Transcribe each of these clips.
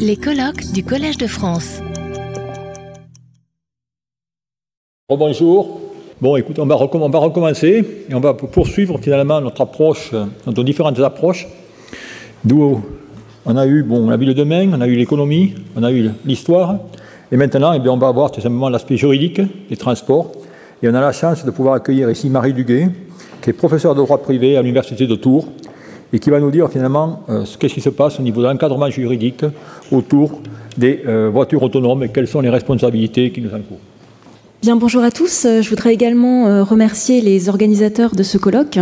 Les colloques du Collège de France. Bonjour. Bon, écoute, on va, recommencer et on va poursuivre finalement notre approche, notre différentes approches. D'où on a eu, bon, on a vu le domaine, on a eu l'économie, on a eu l'histoire, et maintenant, eh bien, on va voir tout simplement l'aspect juridique des transports. Et on a la chance de pouvoir accueillir ici Marie Duguay, qui est professeure de droit privé à l'Université de Tours, et qui va nous dire finalement euh, ce qu'est-ce qui se passe au niveau de l'encadrement juridique autour des euh, voitures autonomes et quelles sont les responsabilités qui nous encourent. Bien, bonjour à tous. Euh, je voudrais également remercier les organisateurs de ce colloque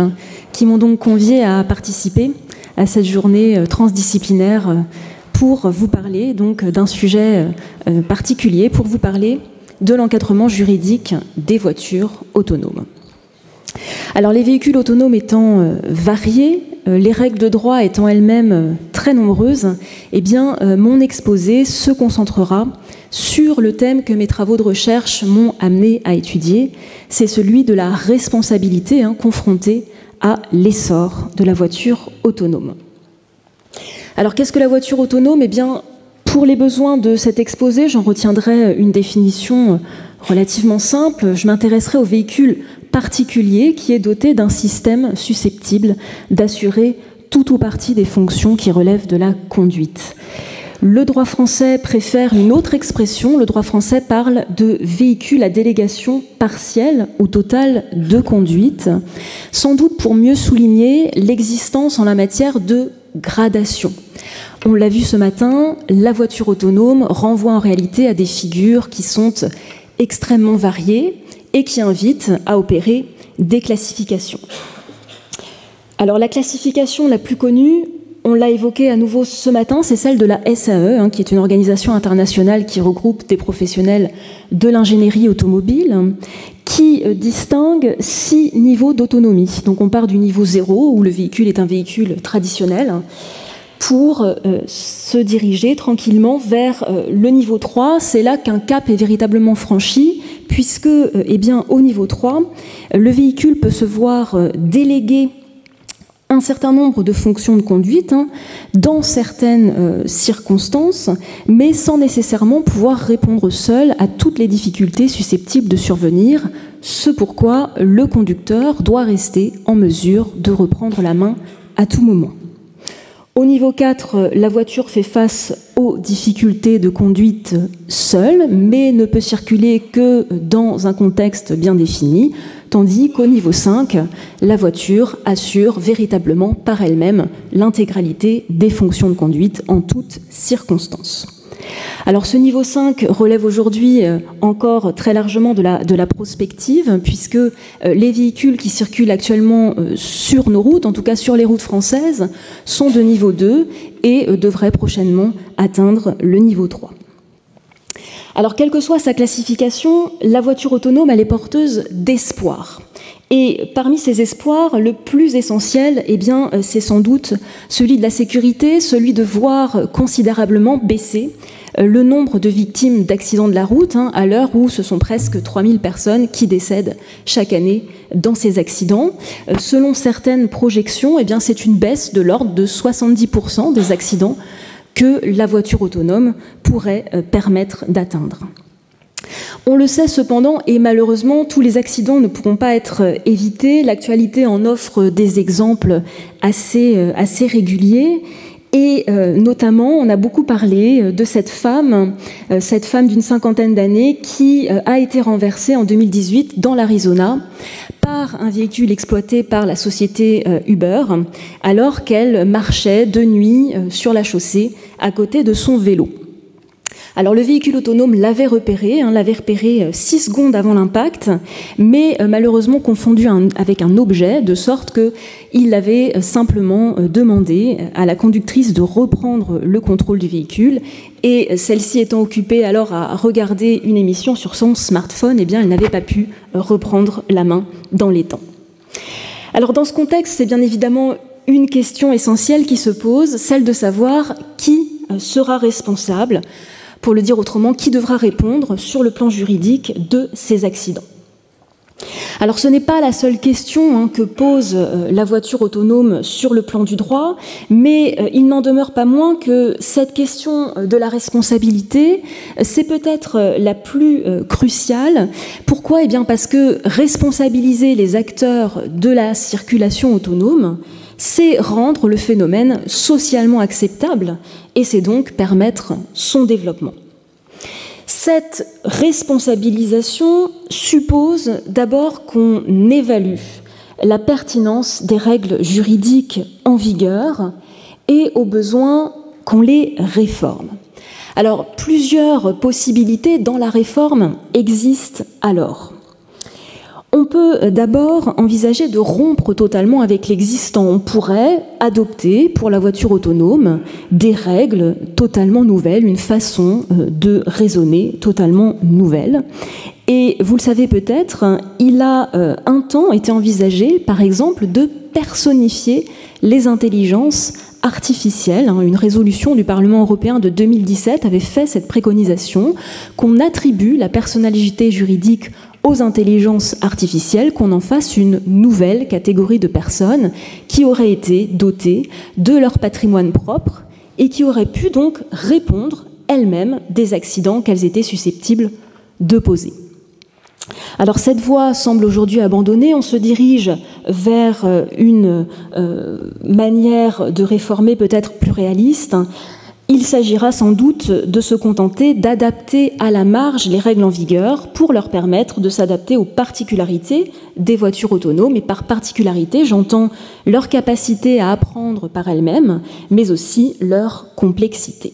qui m'ont donc convié à participer à cette journée transdisciplinaire pour vous parler donc d'un sujet particulier, pour vous parler de l'encadrement juridique des voitures autonomes. Alors les véhicules autonomes étant variés, euh, les règles de droit étant elles-mêmes euh, très nombreuses, eh euh, mon exposé se concentrera sur le thème que mes travaux de recherche m'ont amené à étudier, c'est celui de la responsabilité hein, confrontée à l'essor de la voiture autonome. Alors qu'est-ce que la voiture autonome? Eh bien, pour les besoins de cet exposé, j'en retiendrai une définition relativement simple. Je m'intéresserai aux véhicules particulier qui est doté d'un système susceptible d'assurer tout ou partie des fonctions qui relèvent de la conduite. Le droit français préfère une autre expression. Le droit français parle de véhicule à délégation partielle ou totale de conduite, sans doute pour mieux souligner l'existence en la matière de gradation. On l'a vu ce matin, la voiture autonome renvoie en réalité à des figures qui sont extrêmement variées et qui invite à opérer des classifications. Alors la classification la plus connue, on l'a évoquée à nouveau ce matin, c'est celle de la SAE, hein, qui est une organisation internationale qui regroupe des professionnels de l'ingénierie automobile, qui euh, distingue six niveaux d'autonomie. Donc on part du niveau zéro, où le véhicule est un véhicule traditionnel, pour euh, se diriger tranquillement vers euh, le niveau 3. C'est là qu'un cap est véritablement franchi, puisque euh, eh au niveau 3, le véhicule peut se voir déléguer un certain nombre de fonctions de conduite hein, dans certaines circonstances, mais sans nécessairement pouvoir répondre seul à toutes les difficultés susceptibles de survenir, ce pourquoi le conducteur doit rester en mesure de reprendre la main à tout moment. Au niveau 4, la voiture fait face aux difficultés de conduite seule, mais ne peut circuler que dans un contexte bien défini, tandis qu'au niveau 5, la voiture assure véritablement par elle-même l'intégralité des fonctions de conduite en toutes circonstances. Alors ce niveau 5 relève aujourd'hui euh, encore très largement de la, prospective, puisque euh, les véhicules qui circulent actuellement euh, sur nos routes, en tout cas sur les routes françaises, sont de niveau 2 et devraient prochainement atteindre le niveau 3. Alors, quelle que soit sa classification, la voiture autonome, elle est porteuse d'espoir. Et parmi ces espoirs, le plus essentiel, eh bien, c'est sans doute celui de la sécurité, celui de voir considérablement baisser euh, le nombre de victimes d'accidents de la route, hein, à l'heure où ce sont presque 3000 personnes qui décèdent chaque année dans ces accidents. Euh, selon certaines projections, eh bien, c'est une baisse de l'ordre de 70% des accidents que la voiture autonome pourrait euh, permettre d'atteindre. On le sait cependant, et malheureusement, tous les accidents ne pourront pas être évités. L'actualité en offre des exemples assez, assez réguliers. Et euh, notamment, on a beaucoup parlé euh, de cette femme, euh, cette femme d'une cinquantaine d'années qui a été renversée en 2018 dans l'Arizona par un véhicule exploité par la société Uber, alors qu'elle marchait de nuit sur la chaussée à côté de son vélo. Alors le véhicule autonome l'avait repéré, hein, l'avait repéré euh, six secondes avant l'impact, mais euh, malheureusement confondu avec un objet, de sorte qu'il avait euh, simplement demandé à la conductrice de reprendre le contrôle du véhicule, et celle-ci étant occupée alors à regarder une émission sur son smartphone, eh bien elle n'avait pas pu reprendre la main dans les temps. Alors dans ce contexte, c'est bien évidemment une question essentielle qui se pose, celle de savoir qui sera responsable pour le dire autrement, qui devra répondre sur le plan juridique de ces accidents. Alors ce n'est pas la seule question hein, que pose euh, la voiture autonome sur le plan du droit, mais euh, il n'en demeure pas moins que cette question euh, de la responsabilité, c'est peut-être la plus cruciale. Pourquoi? Eh bien parce que responsabiliser les acteurs de la circulation autonome, c'est rendre le phénomène socialement acceptable et c'est donc permettre son développement. Cette responsabilisation suppose d'abord qu'on évalue la pertinence des règles juridiques en vigueur et au besoin qu'on les réforme. Alors, plusieurs possibilités dans la réforme existent alors. On peut euh, d'abord envisager de rompre totalement avec l'existant. On pourrait adopter pour la voiture autonome des règles totalement nouvelles, une façon euh, de raisonner totalement nouvelle. Et vous le savez peut-être, il a euh, un temps été envisagé, par exemple, de personnifier les intelligences artificielles. Hein. Une résolution du Parlement européen de 2017 avait fait cette préconisation qu'on attribue la personnalité juridique aux intelligences artificielles qu'on en fasse une nouvelle catégorie de personnes qui auraient été dotées de leur patrimoine propre et qui auraient pu donc répondre elles-mêmes des accidents qu'elles étaient susceptibles de poser. Alors cette voie semble aujourd'hui abandonnée, on se dirige vers euh, une euh, manière de réformer peut-être plus réaliste, il s'agira sans doute de se contenter d'adapter à la marge les règles en vigueur pour leur permettre de s'adapter aux particularités des voitures autonomes. Et par particularité, j'entends leur capacité à apprendre par elles-mêmes, mais aussi leur complexité.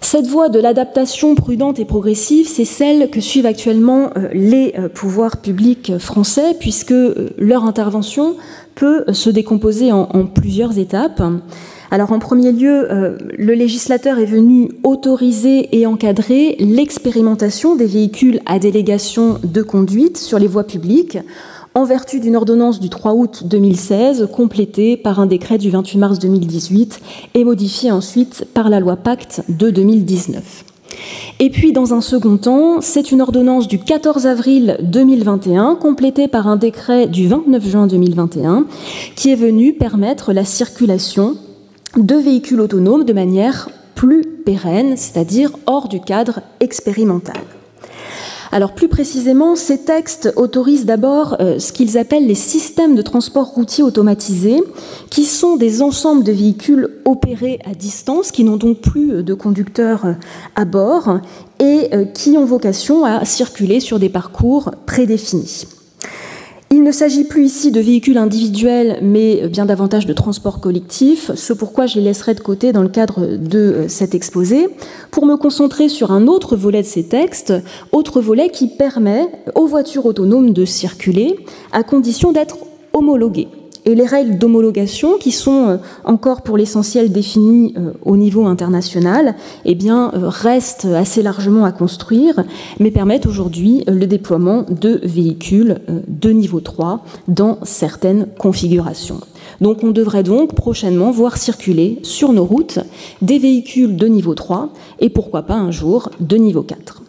Cette voie de l'adaptation prudente et progressive, c'est celle que suivent actuellement euh, les euh, pouvoirs publics français, puisque euh, leur intervention peut se décomposer en, plusieurs étapes. Alors en premier lieu, euh, le législateur est venu autoriser et encadrer l'expérimentation des véhicules à délégation de conduite sur les voies publiques en vertu d'une ordonnance du 3 août 2016 complétée par un décret du 28 mars 2018 et modifiée ensuite par la loi Pacte de 2019. Et puis, dans un second temps, c'est une ordonnance du 14 avril 2021, complétée par un décret du 29 juin 2021, qui est venu permettre la circulation de véhicules autonomes de manière plus pérenne, c'est-à-dire hors du cadre expérimental. Alors plus précisément, ces textes autorisent d'abord euh, ce qu'ils appellent les systèmes de transport routier automatisés, qui sont des ensembles de véhicules opérés à distance, qui n'ont donc plus de conducteurs euh, à bord et euh, qui ont vocation à circuler sur des parcours prédéfinis. Il ne s'agit plus ici de véhicules individuels, mais bien davantage de transports collectifs, ce pourquoi je les laisserai de côté dans le cadre de euh, cet exposé, pour me concentrer sur un autre volet de ces textes, autre volet qui permet aux voitures autonomes de circuler à condition d'être homologuées et les règles d'homologation qui sont euh, encore pour l'essentiel définies euh, au niveau international eh euh, restent assez largement à construire, mais permettent aujourd'hui le déploiement de véhicules de niveau 3 dans certaines configurations. Donc on devrait donc prochainement voir circuler sur nos routes des véhicules de niveau 3 et pourquoi pas un jour de niveau 4.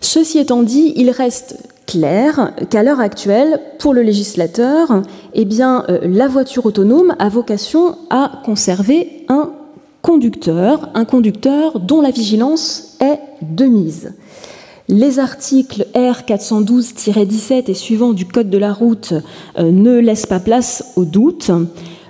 Ceci étant dit, il reste clair qu'à l'heure actuelle, pour le législateur, eh euh, la voiture autonome a vocation à conserver un conducteur, un conducteur dont la vigilance est de mise. Les articles R 412-17 et suivants du Code de la route euh, ne laissent pas place au doute.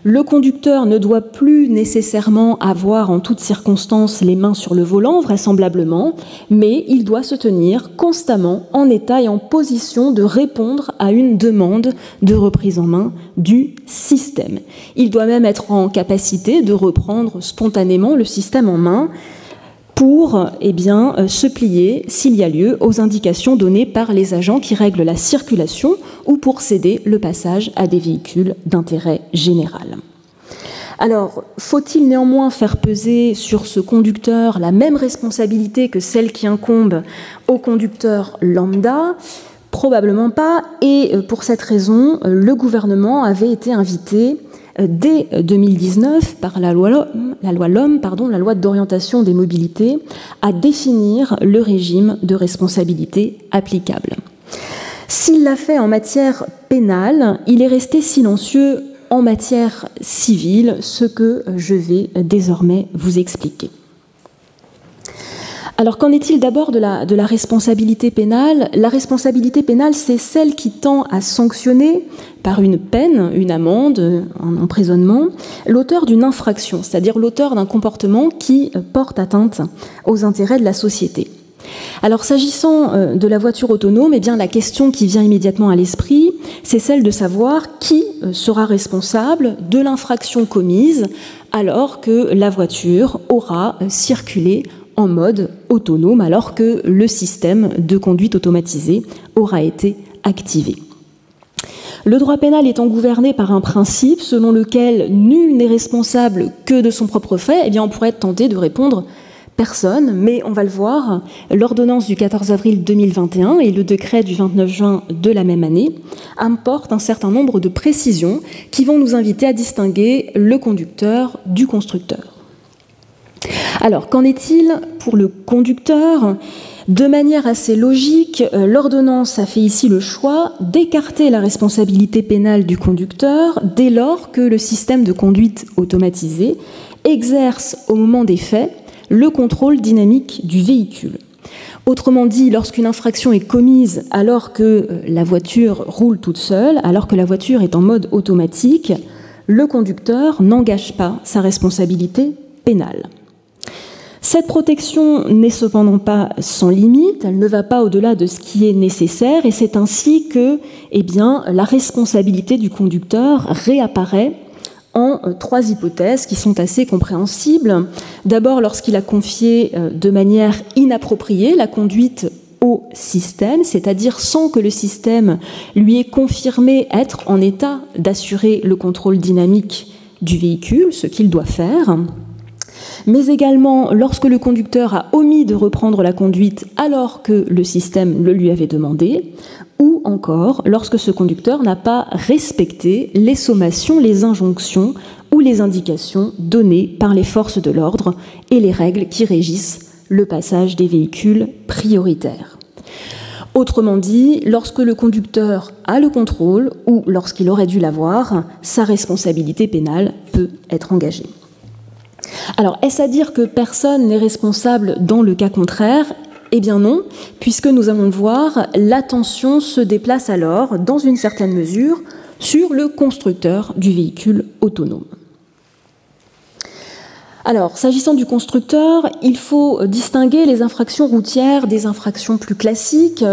Le conducteur ne doit plus nécessairement avoir en toutes circonstances les mains sur le volant, vraisemblablement, mais il doit se tenir constamment en état et en position de répondre à une demande de reprise en main du système. Il doit même être en capacité de reprendre spontanément le système en main pour eh bien, euh, se plier, s'il y a lieu, aux indications données par les agents qui règlent la circulation ou pour céder le passage à des véhicules d'intérêt général. Alors, faut-il néanmoins faire peser sur ce conducteur la même responsabilité que celle qui incombe au conducteur lambda? Probablement pas, et euh, pour cette raison, euh, le gouvernement avait été invité dès 2019 par la loi, LOM, pardon, la loi d'orientation des mobilités, à définir le régime de responsabilité applicable. S'il l'a fait en matière pénale, il est resté silencieux en matière civile, ce que je vais désormais vous expliquer. Alors qu'en est-il d'abord de la, responsabilité pénale? La responsabilité pénale, c'est celle qui tend à sanctionner par une peine, une amende, un emprisonnement, l'auteur d'une infraction, c'est-à-dire l'auteur d'un comportement qui porte atteinte aux intérêts de la société. Alors s'agissant euh, de la voiture autonome, eh bien, la question qui vient immédiatement à l'esprit, c'est celle de savoir qui euh, sera responsable de l'infraction commise alors que la voiture aura euh, circulé en mode autonome alors que le système de conduite automatisée aura été activé. Le droit pénal étant gouverné par un principe selon lequel nul n'est responsable que de son propre fait, eh bien on pourrait être tenté de répondre personne, mais on va le voir, l'ordonnance du 14 avril 2021 et le décret du 29 juin de la même année apportent un certain nombre de précisions qui vont nous inviter à distinguer le conducteur du constructeur. Alors, qu'en est-il pour le conducteur? De manière assez logique, euh, l'ordonnance a fait ici le choix d'écarter la responsabilité pénale du conducteur dès lors que le système de conduite automatisé exerce au moment des faits le contrôle dynamique du véhicule. Autrement dit, lorsqu'une infraction est commise alors que euh, la voiture roule toute seule, alors que la voiture est en mode automatique, le conducteur n'engage pas sa responsabilité pénale. Cette protection n'est cependant pas sans limite, elle ne va pas au-delà de ce qui est nécessaire et c'est ainsi que eh la responsabilité du conducteur réapparaît en euh, trois hypothèses qui sont assez compréhensibles. D'abord, lorsqu'il a confié euh, de manière inappropriée la conduite au système, c'est-à-dire sans que le système lui ait confirmé être en état d'assurer le contrôle dynamique du véhicule, ce qu'il doit faire mais également lorsque le conducteur a omis de reprendre la conduite alors que le système le lui avait demandé, ou encore lorsque ce conducteur n'a pas respecté les sommations, les injonctions ou les indications données par les forces de l'ordre et les règles qui régissent le passage des véhicules prioritaires. Autrement dit, lorsque le conducteur a le contrôle ou lorsqu'il aurait dû l'avoir, sa responsabilité pénale peut être engagée. Alors, est-ce à dire que personne n'est responsable dans le cas contraire? Eh bien non, puisque nous allons le voir, l'attention se déplace alors, dans une certaine mesure, sur le constructeur du véhicule autonome. Alors, s'agissant du constructeur, il faut distinguer les infractions routières des infractions plus classiques.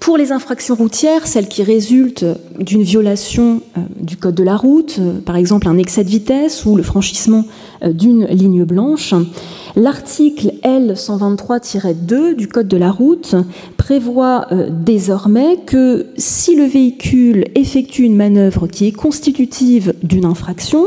Pour les infractions routières, celles qui résultent d'une violation euh, du code de la route, euh, par exemple un excès de vitesse ou le franchissement d'une ligne blanche, l'article L123-2 du code de la route prévoit désormais que si le véhicule effectue une manœuvre qui est constitutive d'une infraction,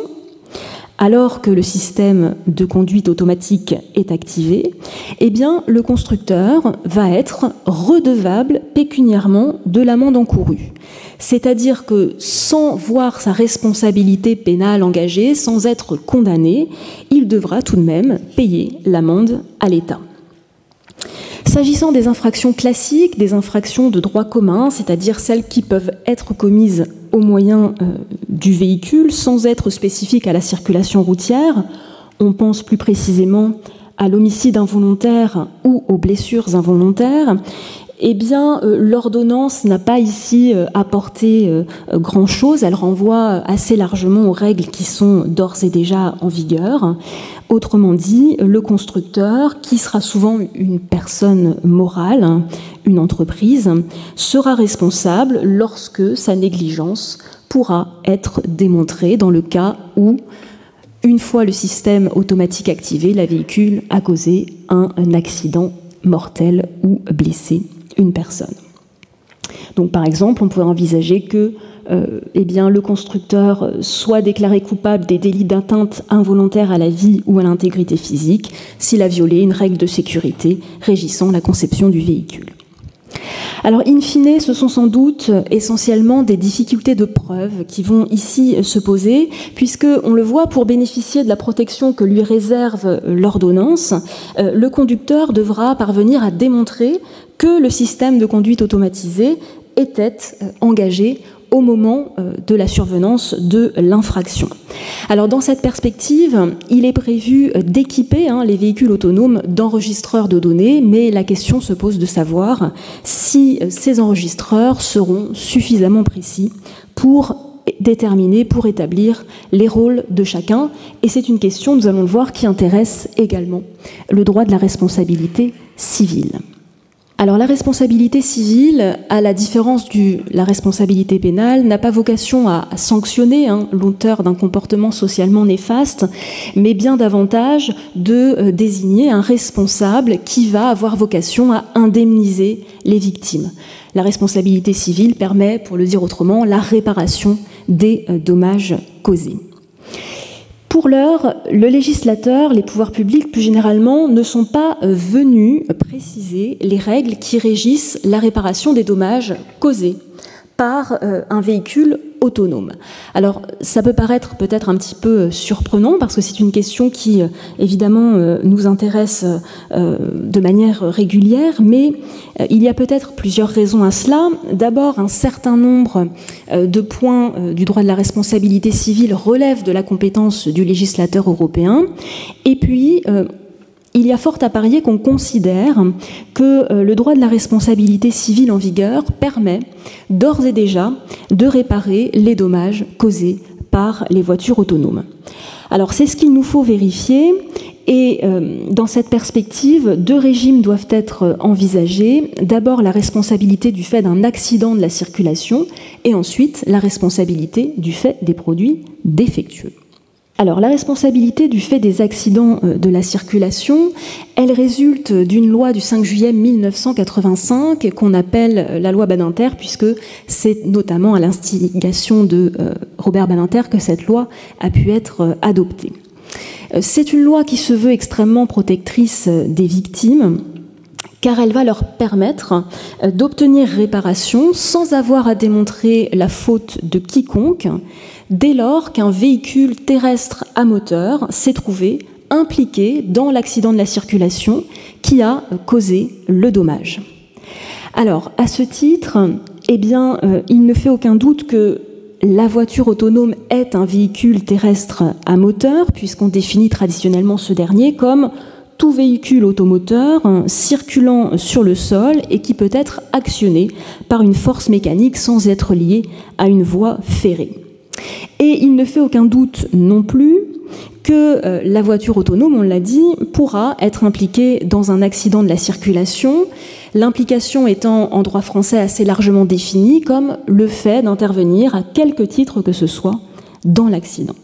alors que le système de conduite automatique est activé, eh bien, le constructeur va être redevable pécuniairement de l'amende encourue. C'est-à-dire que sans voir sa responsabilité pénale engagée, sans être condamné, il devra tout de même payer l'amende à l'État. S'agissant des infractions classiques, des infractions de droit commun, c'est-à-dire celles qui peuvent être commises au moyen euh, du véhicule sans être spécifiques à la circulation routière, on pense plus précisément à l'homicide involontaire ou aux blessures involontaires, eh bien, euh, l'ordonnance n'a pas ici euh, apporté euh, grand-chose. Elle renvoie assez largement aux règles qui sont d'ores et déjà en vigueur. Autrement dit, le constructeur, qui sera souvent une personne morale, une entreprise, sera responsable lorsque sa négligence pourra être démontrée dans le cas où une fois le système automatique activé, la véhicule a causé un accident mortel ou blessé une personne. Donc, par exemple, on pourrait envisager que euh, eh bien, le constructeur soit déclaré coupable des délits d'atteinte involontaire à la vie ou à l'intégrité physique s'il a violé une règle de sécurité régissant la conception du véhicule. Alors, in fine, ce sont sans doute essentiellement des difficultés de preuve qui vont ici se poser, puisque, on le voit, pour bénéficier de la protection que lui réserve l'ordonnance, euh, le conducteur devra parvenir à démontrer que le système de conduite automatisée était engagé au moment de la survenance de l'infraction. Alors dans cette perspective, il est prévu d'équiper hein, les véhicules autonomes d'enregistreurs de données, mais la question se pose de savoir si ces enregistreurs seront suffisamment précis pour déterminer, pour établir les rôles de chacun. Et c'est une question, nous allons le voir, qui intéresse également le droit de la responsabilité civile. Alors la responsabilité civile, à la différence de la responsabilité pénale, n'a pas vocation à sanctionner hein, l'auteur d'un comportement socialement néfaste, mais bien davantage de euh, désigner un responsable qui va avoir vocation à indemniser les victimes. La responsabilité civile permet, pour le dire autrement, la réparation des euh, dommages causés. Pour l'heure, le législateur, les pouvoirs publics plus généralement, ne sont pas euh, venus préciser les règles qui régissent la réparation des dommages causés par euh, un véhicule autonome. Alors, ça peut paraître peut-être un petit peu euh, surprenant parce que c'est une question qui, euh, évidemment, euh, nous intéresse de manière régulière, mais il y a peut-être plusieurs raisons à cela. D'abord, un certain nombre de points du droit de la responsabilité civile relèvent de la compétence du législateur européen. Et puis, il y a fort à parier qu'on considère que euh, le droit de la responsabilité civile en vigueur permet d'ores et déjà de réparer les dommages causés par les voitures autonomes. Alors c'est ce qu'il nous faut vérifier et euh, dans cette perspective, deux régimes doivent être envisagés. D'abord la responsabilité du fait d'un accident de la circulation et ensuite la responsabilité du fait des produits défectueux. Alors, la responsabilité du fait des accidents euh, de la circulation, elle résulte d'une loi du 5 juillet 1985 qu'on appelle euh, la loi Badinter, puisque c'est notamment à l'instigation de euh, Robert Badinter que cette loi a pu être adoptée. C'est une loi qui se veut extrêmement protectrice des victimes car elle va leur permettre d'obtenir réparation sans avoir à démontrer la faute de quiconque, dès lors qu'un véhicule terrestre à moteur s'est trouvé impliqué dans l'accident de la circulation qui a causé le dommage. Alors, à ce titre, eh euh, il ne fait aucun doute que la voiture autonome est un véhicule terrestre à moteur, puisqu'on définit traditionnellement ce dernier comme tout véhicule automoteur circulant sur le sol et qui peut être actionné par une force mécanique sans être lié à une voie ferrée. Et il ne fait aucun doute non plus que euh, la voiture autonome, on l'a dit, pourra être impliquée dans un accident de la circulation, l'implication étant en droit français assez largement définie comme le fait d'intervenir à quelque titre que ce soit dans l'accident.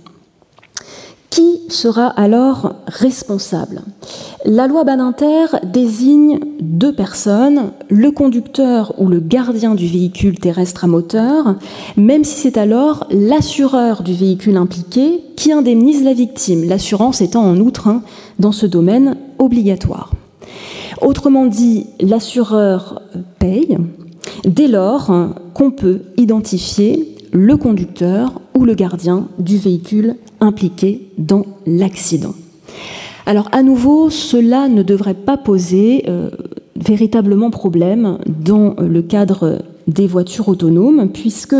Qui sera alors responsable? La loi Badinter désigne deux personnes, le conducteur ou le gardien du véhicule terrestre à moteur, même si c'est alors l'assureur du véhicule impliqué qui indemnise la victime, l'assurance étant en outre hein, dans ce domaine obligatoire. Autrement dit, l'assureur paye dès lors qu'on peut identifier le conducteur ou le gardien du véhicule impliqué dans l'accident. Alors à nouveau, cela ne devrait pas poser euh, véritablement problème dans le cadre des voitures autonomes, puisque,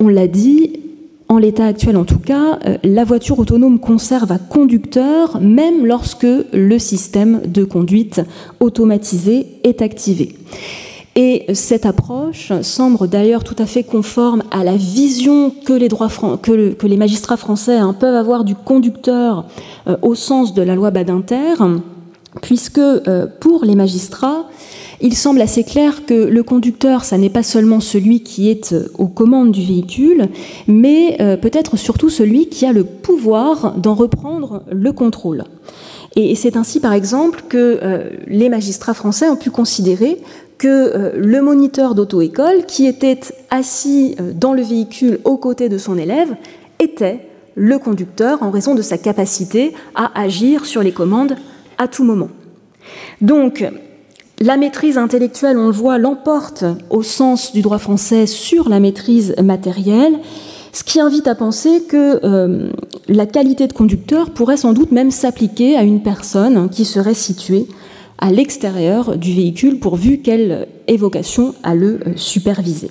on l'a dit, en l'état actuel en tout cas, euh, la voiture autonome conserve un conducteur même lorsque le système de conduite automatisé est activé. Et cette approche semble d'ailleurs tout à fait conforme à la vision que les, magistrats français hein, peuvent avoir du conducteur euh, au sens de la loi Badinter, puisque euh, pour les magistrats, il semble assez clair que le conducteur, ça n'est pas seulement celui qui est euh, aux commandes du véhicule, mais peut-être surtout celui qui a le pouvoir d'en reprendre le contrôle. Et c'est ainsi, par exemple, que les magistrats français ont pu considérer que euh, le moniteur d'auto-école, qui était assis euh, dans le véhicule aux côtés de son élève, était le conducteur en raison de sa capacité à agir sur les commandes à tout moment. Donc, la maîtrise intellectuelle, on le voit, l'emporte au sens du droit français sur la maîtrise matérielle, ce qui invite à penser que euh, la qualité de conducteur pourrait sans doute même s'appliquer à une personne qui serait située à l'extérieur du véhicule pourvu qu'elle ait vocation à le euh, superviser.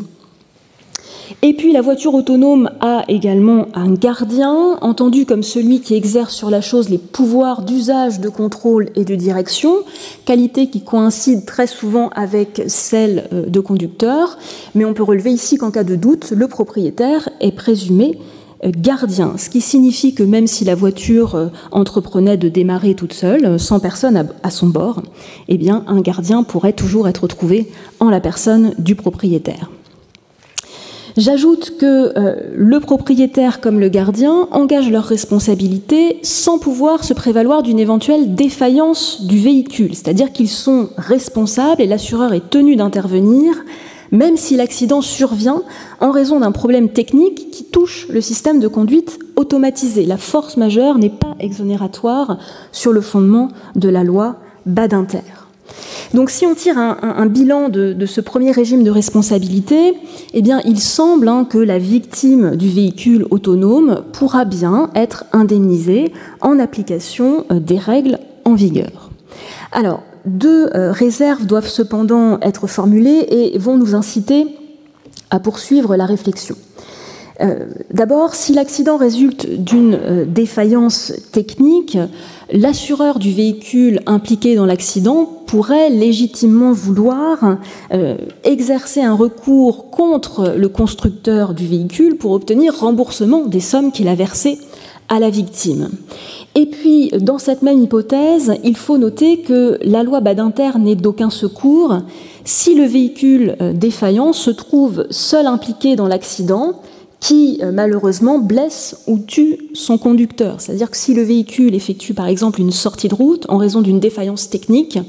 Et puis la voiture autonome a également un gardien, entendu comme celui qui exerce sur la chose les pouvoirs d'usage, de contrôle et de direction, qualité qui coïncide très souvent avec celle euh, de conducteur, mais on peut relever ici qu'en cas de doute, le propriétaire est présumé gardien, ce qui signifie que même si la voiture euh, entreprenait de démarrer toute seule, sans personne à son bord, eh un gardien pourrait toujours être trouvé en la personne du propriétaire. J'ajoute que euh, le propriétaire comme le gardien engagent leurs responsabilités sans pouvoir se prévaloir d'une éventuelle défaillance du véhicule, c'est-à-dire qu'ils sont responsables et l'assureur est tenu d'intervenir même si l'accident survient en raison d'un problème technique qui touche le système de conduite automatisé. La force majeure n'est pas exonératoire sur le fondement de la loi Badinter. Donc si on tire un, bilan de, ce premier régime de responsabilité, eh il semble hein, que la victime du véhicule autonome pourra bien être indemnisée en application euh, des règles en vigueur. Alors, deux euh, réserves doivent cependant être formulées et vont nous inciter à poursuivre la réflexion. Euh, d'abord, si l'accident résulte d'une euh, défaillance technique, l'assureur du véhicule impliqué dans l'accident pourrait légitimement vouloir exercer un recours contre le constructeur du véhicule pour obtenir remboursement des sommes qu'il a versées à la victime. Et puis, dans cette même hypothèse, il faut noter que la loi Badinter n'est d'aucun secours si le véhicule défaillant se trouve seul impliqué dans l'accident qui euh, malheureusement blesse ou tue son conducteur. C'est-à-dire que si le véhicule effectue par exemple une sortie de route en raison d'une défaillance technique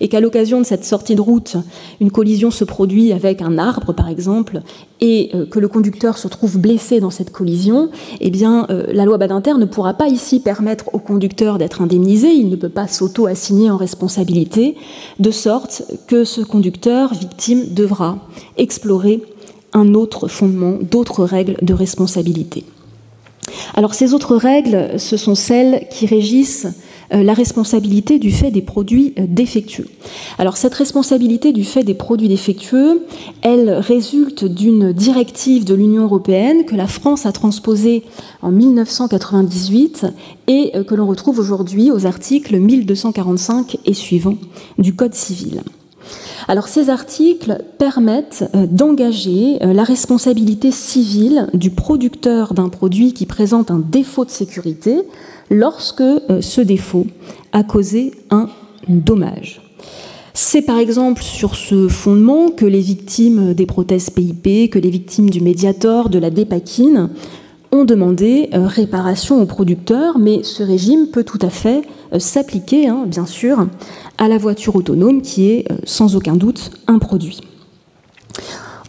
et qu'à l'occasion de cette sortie de route, une collision se produit avec un arbre par exemple et euh, que le conducteur se trouve blessé dans cette collision, eh bien euh, la loi Badinter ne pourra pas ici permettre au conducteur d'être indemnisé, il ne peut pas s'auto-assigner en responsabilité, de sorte que ce conducteur victime devra explorer un autre fondement, d'autres règles de responsabilité. Alors ces autres règles, ce sont celles qui régissent euh, la responsabilité du fait des produits euh, défectueux. Alors cette responsabilité du fait des produits défectueux, elle résulte d'une directive de l'Union européenne que la France a transposée en 1998 et euh, que l'on retrouve aujourd'hui aux articles 1245 et suivants du Code civil. Alors ces articles permettent euh, d'engager euh, la responsabilité civile du producteur d'un produit qui présente un défaut de sécurité lorsque euh, ce défaut a causé un dommage. C'est par exemple sur ce fondement que les victimes des prothèses PIP, que les victimes du Mediator, de la Dépakine ont demandé réparation au producteur, mais ce régime peut tout à fait s'appliquer, hein, bien sûr, à la voiture autonome qui est euh, sans aucun doute un produit.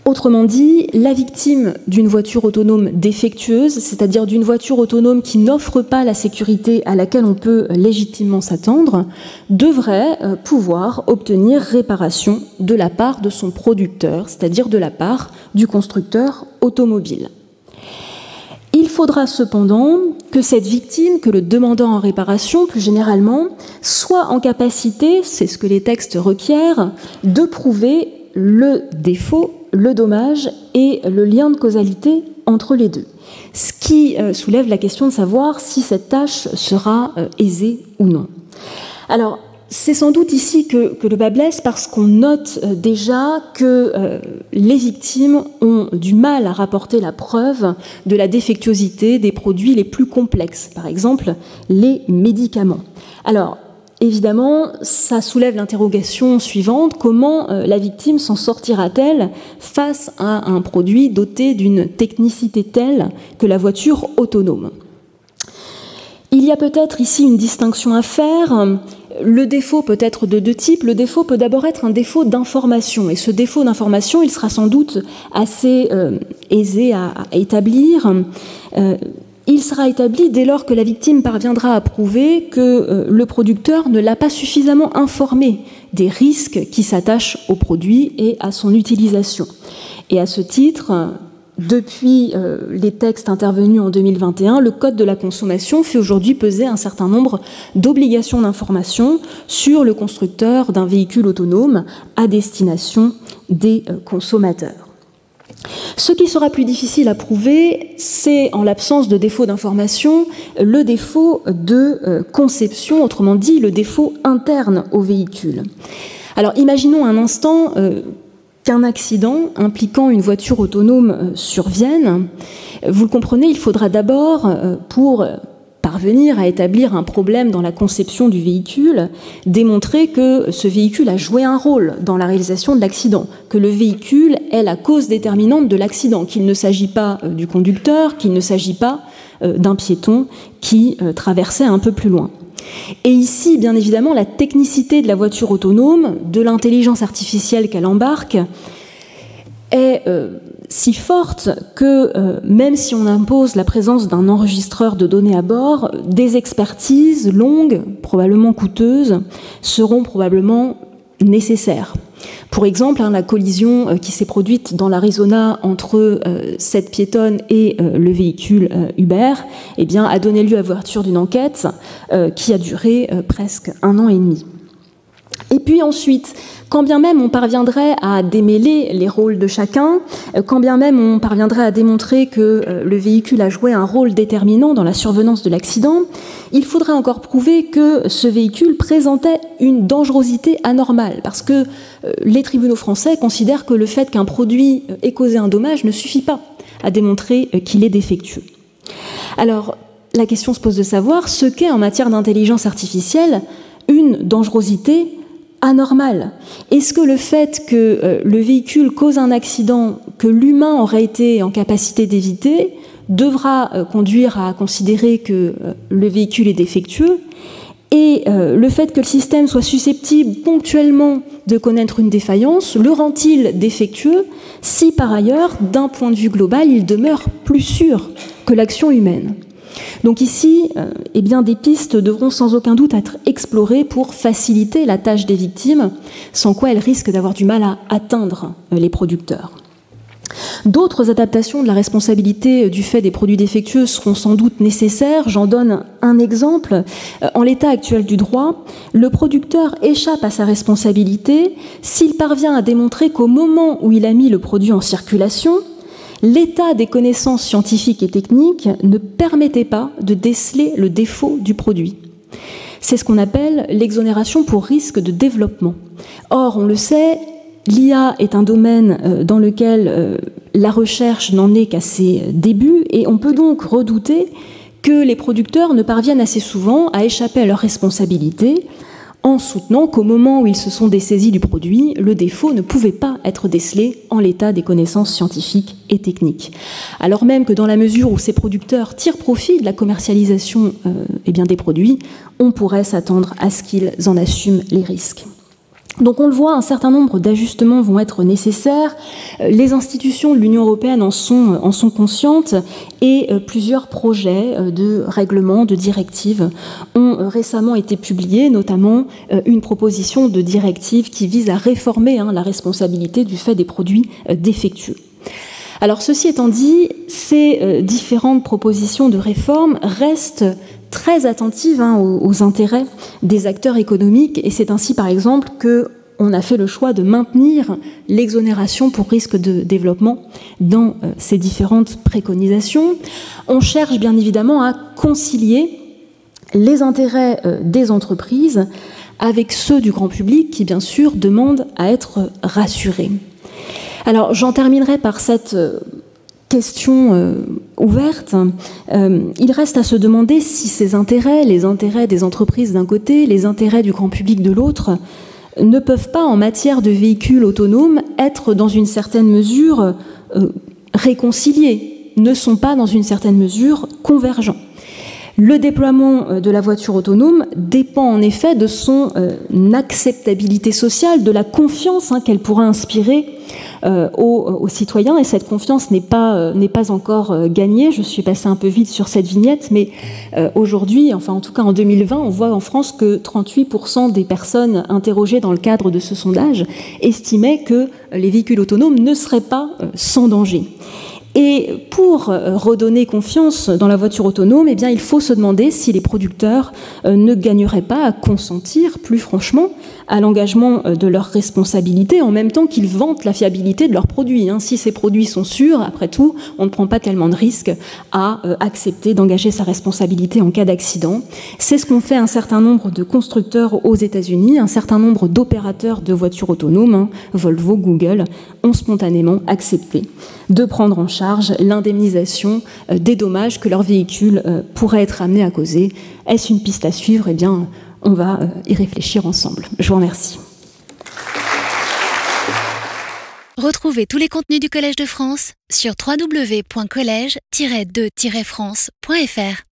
Autrement dit, la victime d'une voiture autonome défectueuse, c'est-à-dire d'une voiture autonome qui n'offre pas la sécurité à laquelle on peut légitimement s'attendre, devrait euh, pouvoir obtenir réparation de la part de son producteur, c'est-à-dire de la part du constructeur automobile. Il faudra cependant que cette victime, que le demandant en réparation plus généralement, soit en capacité, c'est ce que les textes requièrent, de prouver le défaut, le dommage et le lien de causalité entre les deux. Ce qui euh, soulève la question de savoir si cette tâche sera euh, aisée ou non. Alors, c'est sans doute ici que, le bas blesse parce qu'on note euh, déjà que euh, les victimes ont du mal à rapporter la preuve de la défectuosité des produits les plus complexes, par exemple les médicaments. Alors, évidemment, ça soulève l'interrogation suivante, comment euh, la victime s'en sortira-t-elle face à un produit doté d'une technicité telle que la voiture autonome? Il y a peut-être ici une distinction à faire. Le défaut peut être de deux types. Le défaut peut d'abord être un défaut d'information. Et ce défaut d'information, il sera sans doute assez euh, aisé à, établir. Euh, il sera établi dès lors que la victime parviendra à prouver que euh, le producteur ne l'a pas suffisamment informé des risques qui s'attachent au produit et à son utilisation. Et à ce titre, depuis euh, les textes intervenus en 2021, le Code de la consommation fait aujourd'hui peser un certain nombre d'obligations d'information sur le constructeur d'un véhicule autonome à destination des euh, consommateurs. Ce qui sera plus difficile à prouver, c'est en l'absence de défaut d'information, le défaut de euh, conception, autrement dit le défaut interne au véhicule. Alors imaginons un instant qu'un accident impliquant une voiture autonome euh, survienne. Vous le comprenez, il faudra d'abord, pour parvenir à établir un problème dans la conception du véhicule, démontrer que ce véhicule a joué un rôle dans la réalisation de l'accident, que le véhicule est la cause déterminante de l'accident, qu'il ne s'agit pas euh, du conducteur, qu'il ne s'agit pas euh, d'un piéton qui euh, traversait un peu plus loin. Et ici, bien évidemment, la technicité de la voiture autonome, de l'intelligence artificielle qu'elle embarque, est si forte que euh, même si on impose la présence d'un enregistreur de données à bord, des expertises longues, probablement coûteuses, seront probablement nécessaires. Pour exemple, hein, la collision euh, qui s'est produite dans l'Arizona entre euh, cette piétonne et le véhicule Uber eh bien, a donné lieu à l'ouverture d'une enquête qui a duré presque un an et demi. Et puis ensuite, quand bien même on parviendrait à démêler les rôles de chacun, euh, quand bien même on parviendrait à démontrer que euh, le véhicule a joué un rôle déterminant dans la survenance de l'accident, il faudrait encore prouver que ce véhicule présentait une dangerosité anormale, parce que euh, les tribunaux français considèrent que le fait qu'un produit ait causé un dommage ne suffit pas à démontrer qu'il est défectueux. Alors, la question se pose de savoir ce qu'est en matière d'intelligence artificielle une dangerosité anormal. Est-ce que le fait que euh, le véhicule cause un accident que l'humain aurait été en capacité d'éviter devra euh, conduire à considérer que euh, le véhicule est défectueux et le fait que le système soit susceptible ponctuellement de connaître une défaillance le rend-il défectueux si par ailleurs, d'un point de vue global, il demeure plus sûr que l'action humaine? Donc ici, euh, eh des pistes devront sans aucun doute être explorées pour faciliter la tâche des victimes, sans quoi elles risquent d'avoir du mal à atteindre euh, les producteurs. D'autres adaptations de la responsabilité du fait des produits défectueux seront sans doute nécessaires. J'en donne un exemple. Euh, en l'état actuel du droit, le producteur échappe à sa responsabilité s'il parvient à démontrer qu'au moment où il a mis le produit en circulation, l'état des connaissances scientifiques et techniques ne permettait pas de déceler le défaut du produit. C'est ce qu'on appelle l'exonération pour risque de développement. Or, on le sait, l'IA est un domaine euh, dans lequel euh, la recherche n'en est qu'à ses débuts et on peut donc redouter que les producteurs ne parviennent assez souvent à échapper à leurs responsabilités en soutenant qu'au moment où ils se sont dessaisis du produit, le défaut ne pouvait pas être décelé en l'état des connaissances scientifiques et techniques. Alors même que dans la mesure où ces producteurs tirent profit de la commercialisation euh, eh bien, des produits, on pourrait s'attendre à ce qu'ils en assument les risques. Donc on le voit, un certain nombre d'ajustements vont être nécessaires. Euh, les institutions de l'Union européenne en sont, sont conscientes et euh, plusieurs projets euh, de règlements, de directives ont récemment été publiés, notamment une proposition de directive qui vise à réformer hein, la responsabilité du fait des produits défectueux. Alors ceci étant dit, ces différentes propositions de réforme restent très attentive hein, aux, intérêts des acteurs économiques et c'est ainsi par exemple que on a fait le choix de maintenir l'exonération pour risque de développement dans euh, ces différentes préconisations. On cherche bien évidemment à concilier les intérêts euh, des entreprises avec ceux du grand public qui, bien sûr, demandent à être rassurés. Alors, j'en terminerai par cette euh, question euh, ouverte, euh, il reste à se demander si ces intérêts, les intérêts des entreprises d'un côté, les intérêts du grand public de l'autre, ne peuvent pas, en matière de véhicules autonomes, être dans une certaine mesure euh, réconciliés, ne sont pas dans une certaine mesure convergents. Le déploiement de la voiture autonome dépend en effet de son acceptabilité sociale, de la confiance hein, qu'elle pourra inspirer euh, aux, citoyens et cette confiance n'est pas, euh, n'est pas encore euh, gagnée. Je suis passée un peu vite sur cette vignette, mais aujourd'hui, enfin en tout cas en 2020, on voit en France que 38% des personnes interrogées dans le cadre de ce sondage estimaient que les véhicules autonomes ne seraient pas sans danger. Et pour euh, redonner confiance dans la voiture autonome, eh bien, il faut se demander si les producteurs euh, ne gagneraient pas à consentir, plus franchement, à l'engagement euh, de leurs responsabilités en même temps qu'ils vantent la fiabilité de leurs produits. Hein. Si ces produits sont sûrs, après tout, on ne prend pas tellement de risques à accepter d'engager sa responsabilité en cas d'accident. C'est ce qu'ont fait un certain nombre de constructeurs aux États-Unis, un certain nombre d'opérateurs de voitures autonomes, hein, Volvo, Google, ont spontanément accepté de prendre en charge l'indemnisation euh, des dommages que leur véhicule euh, pourrait être amené à causer. Est-ce une piste à suivre? Eh bien, on va euh, y réfléchir ensemble. Je vous remercie. Retrouvez tous les contenus du Collège de France sur www.colège-2-france.fr.